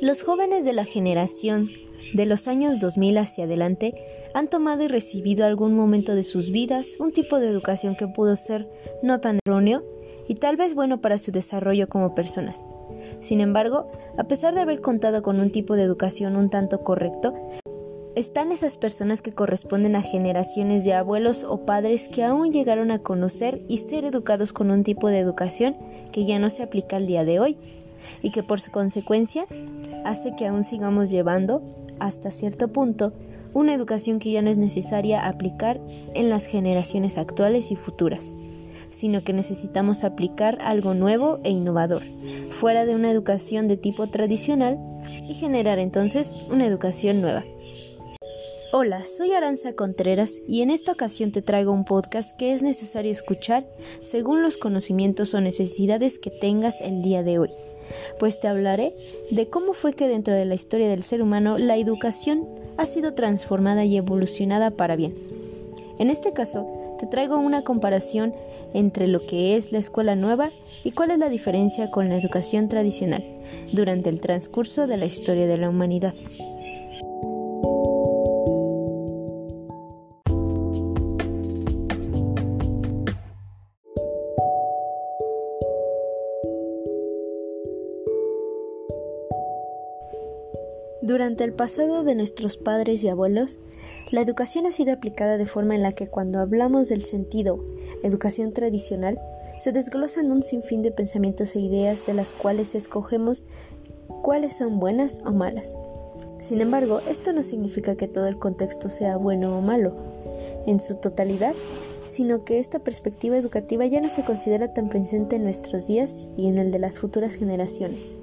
Los jóvenes de la generación de los años 2000 hacia adelante han tomado y recibido algún momento de sus vidas un tipo de educación que pudo ser no tan erróneo y tal vez bueno para su desarrollo como personas. Sin embargo, a pesar de haber contado con un tipo de educación un tanto correcto, están esas personas que corresponden a generaciones de abuelos o padres que aún llegaron a conocer y ser educados con un tipo de educación que ya no se aplica al día de hoy y que por su consecuencia hace que aún sigamos llevando, hasta cierto punto, una educación que ya no es necesaria aplicar en las generaciones actuales y futuras, sino que necesitamos aplicar algo nuevo e innovador, fuera de una educación de tipo tradicional y generar entonces una educación nueva. Hola, soy Aranza Contreras y en esta ocasión te traigo un podcast que es necesario escuchar según los conocimientos o necesidades que tengas el día de hoy, pues te hablaré de cómo fue que dentro de la historia del ser humano la educación ha sido transformada y evolucionada para bien. En este caso, te traigo una comparación entre lo que es la escuela nueva y cuál es la diferencia con la educación tradicional durante el transcurso de la historia de la humanidad. Durante el pasado de nuestros padres y abuelos, la educación ha sido aplicada de forma en la que cuando hablamos del sentido educación tradicional, se desglosan un sinfín de pensamientos e ideas de las cuales escogemos cuáles son buenas o malas. Sin embargo, esto no significa que todo el contexto sea bueno o malo en su totalidad, sino que esta perspectiva educativa ya no se considera tan presente en nuestros días y en el de las futuras generaciones.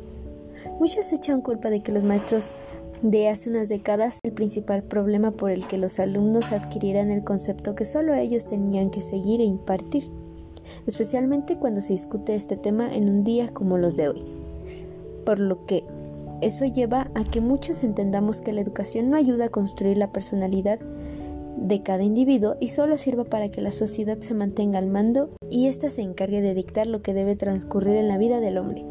Muchos echan culpa de que los maestros de hace unas décadas el principal problema por el que los alumnos adquirieran el concepto que solo ellos tenían que seguir e impartir, especialmente cuando se discute este tema en un día como los de hoy. Por lo que eso lleva a que muchos entendamos que la educación no ayuda a construir la personalidad de cada individuo y solo sirva para que la sociedad se mantenga al mando y ésta se encargue de dictar lo que debe transcurrir en la vida del hombre.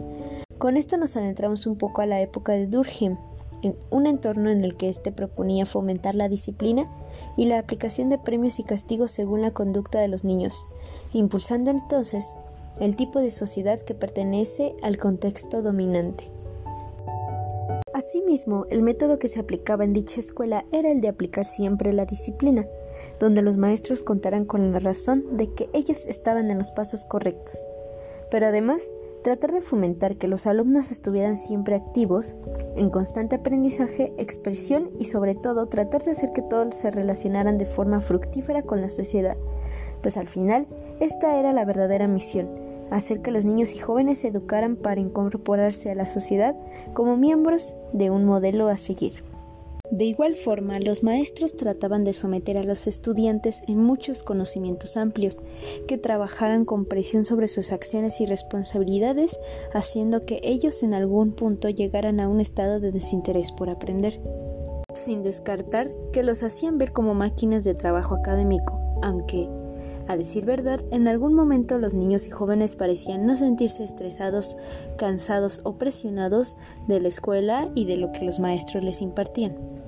Con esto nos adentramos un poco a la época de Durkheim, en un entorno en el que éste proponía fomentar la disciplina y la aplicación de premios y castigos según la conducta de los niños, impulsando entonces el tipo de sociedad que pertenece al contexto dominante. Asimismo, el método que se aplicaba en dicha escuela era el de aplicar siempre la disciplina, donde los maestros contaran con la razón de que ellos estaban en los pasos correctos. Pero además, tratar de fomentar que los alumnos estuvieran siempre activos, en constante aprendizaje, expresión y sobre todo tratar de hacer que todos se relacionaran de forma fructífera con la sociedad, pues al final esta era la verdadera misión, hacer que los niños y jóvenes se educaran para incorporarse a la sociedad como miembros de un modelo a seguir. De igual forma, los maestros trataban de someter a los estudiantes en muchos conocimientos amplios, que trabajaran con presión sobre sus acciones y responsabilidades, haciendo que ellos en algún punto llegaran a un estado de desinterés por aprender, sin descartar que los hacían ver como máquinas de trabajo académico, aunque, a decir verdad, en algún momento los niños y jóvenes parecían no sentirse estresados, cansados o presionados de la escuela y de lo que los maestros les impartían.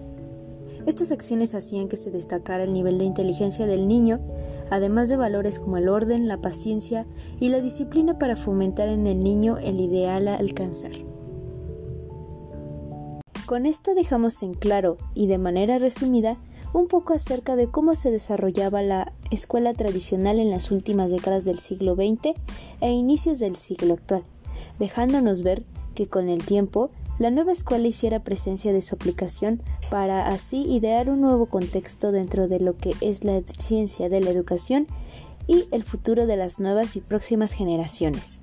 Estas acciones hacían que se destacara el nivel de inteligencia del niño, además de valores como el orden, la paciencia y la disciplina para fomentar en el niño el ideal a alcanzar. Con esto dejamos en claro y de manera resumida un poco acerca de cómo se desarrollaba la escuela tradicional en las últimas décadas del siglo XX e inicios del siglo actual, dejándonos ver que con el tiempo la nueva escuela hiciera presencia de su aplicación para así idear un nuevo contexto dentro de lo que es la ciencia de la educación y el futuro de las nuevas y próximas generaciones.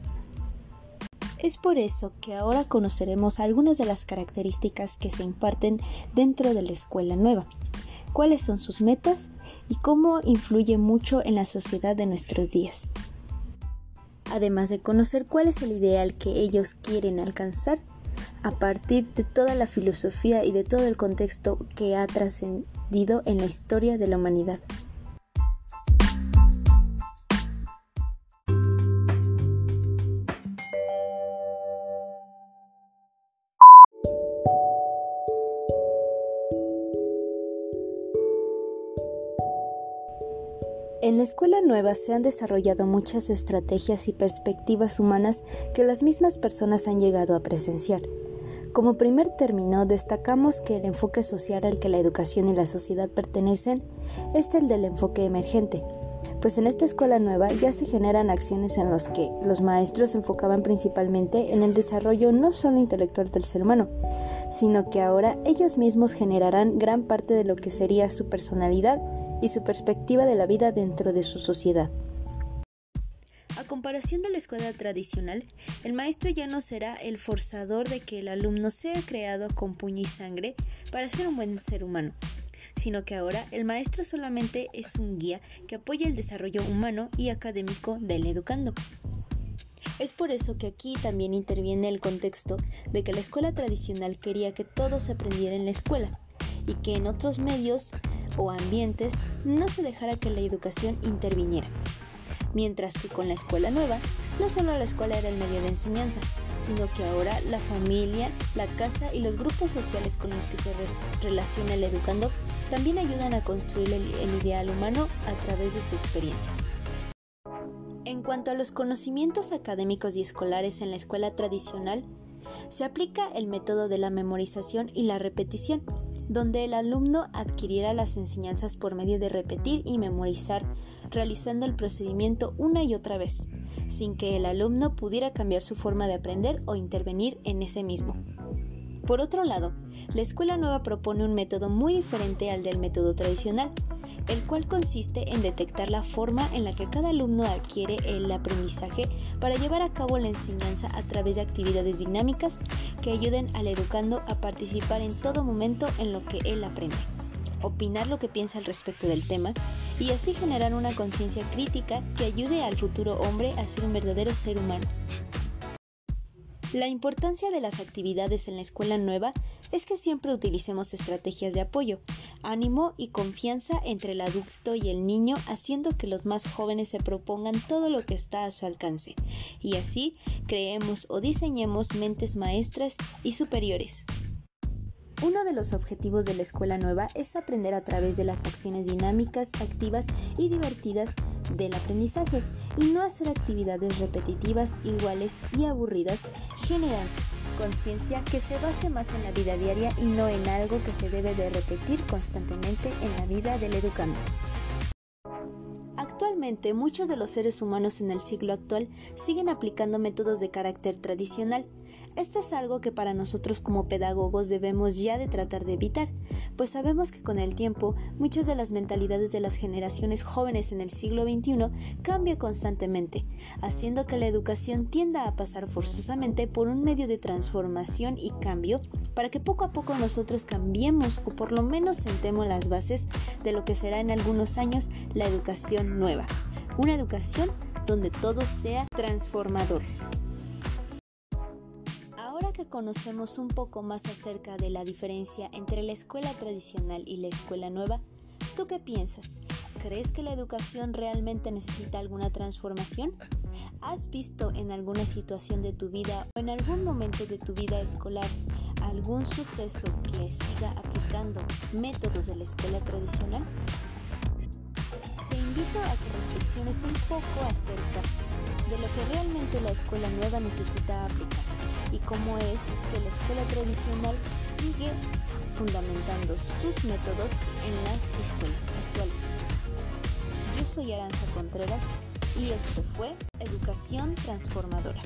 Es por eso que ahora conoceremos algunas de las características que se imparten dentro de la escuela nueva, cuáles son sus metas y cómo influye mucho en la sociedad de nuestros días. Además de conocer cuál es el ideal que ellos quieren alcanzar, a partir de toda la filosofía y de todo el contexto que ha trascendido en la historia de la humanidad. En la escuela nueva se han desarrollado muchas estrategias y perspectivas humanas que las mismas personas han llegado a presenciar. Como primer término, destacamos que el enfoque social al que la educación y la sociedad pertenecen es el del enfoque emergente, pues en esta escuela nueva ya se generan acciones en las que los maestros se enfocaban principalmente en el desarrollo no solo intelectual del ser humano, sino que ahora ellos mismos generarán gran parte de lo que sería su personalidad y su perspectiva de la vida dentro de su sociedad. A comparación de la escuela tradicional, el maestro ya no será el forzador de que el alumno sea creado con puño y sangre para ser un buen ser humano, sino que ahora el maestro solamente es un guía que apoya el desarrollo humano y académico del educando. Es por eso que aquí también interviene el contexto de que la escuela tradicional quería que todo se aprendiera en la escuela y que en otros medios o ambientes no se dejara que la educación interviniera. Mientras que con la escuela nueva, no solo la escuela era el medio de enseñanza, sino que ahora la familia, la casa y los grupos sociales con los que se relaciona el educando también ayudan a construir el, el ideal humano a través de su experiencia. En cuanto a los conocimientos académicos y escolares en la escuela tradicional, se aplica el método de la memorización y la repetición, donde el alumno adquiriera las enseñanzas por medio de repetir y memorizar, realizando el procedimiento una y otra vez, sin que el alumno pudiera cambiar su forma de aprender o intervenir en ese mismo. Por otro lado, la escuela nueva propone un método muy diferente al del método tradicional, el cual consiste en detectar la forma en la que cada alumno adquiere el aprendizaje para llevar a cabo la enseñanza a través de actividades dinámicas que ayuden al educando a participar en todo momento en lo que él aprende, opinar lo que piensa al respecto del tema y así generar una conciencia crítica que ayude al futuro hombre a ser un verdadero ser humano. La importancia de las actividades en la escuela nueva es que siempre utilicemos estrategias de apoyo, ánimo y confianza entre el adulto y el niño, haciendo que los más jóvenes se propongan todo lo que está a su alcance, y así creemos o diseñemos mentes maestras y superiores. Uno de los objetivos de la escuela nueva es aprender a través de las acciones dinámicas, activas y divertidas del aprendizaje y no hacer actividades repetitivas, iguales y aburridas, generan conciencia que se base más en la vida diaria y no en algo que se debe de repetir constantemente en la vida del educando. Actualmente muchos de los seres humanos en el siglo actual siguen aplicando métodos de carácter tradicional, esto es algo que para nosotros como pedagogos debemos ya de tratar de evitar, pues sabemos que con el tiempo muchas de las mentalidades de las generaciones jóvenes en el siglo XXI cambian constantemente, haciendo que la educación tienda a pasar forzosamente por un medio de transformación y cambio para que poco a poco nosotros cambiemos o por lo menos sentemos las bases de lo que será en algunos años la educación nueva, una educación donde todo sea transformador que conocemos un poco más acerca de la diferencia entre la escuela tradicional y la escuela nueva, ¿tú qué piensas? ¿Crees que la educación realmente necesita alguna transformación? ¿Has visto en alguna situación de tu vida o en algún momento de tu vida escolar algún suceso que siga aplicando métodos de la escuela tradicional? Te invito a que reflexiones un poco acerca de lo que realmente la escuela nueva necesita aplicar y cómo es que la escuela tradicional sigue fundamentando sus métodos en las escuelas actuales. Yo soy Aranza Contreras y esto fue Educación Transformadora.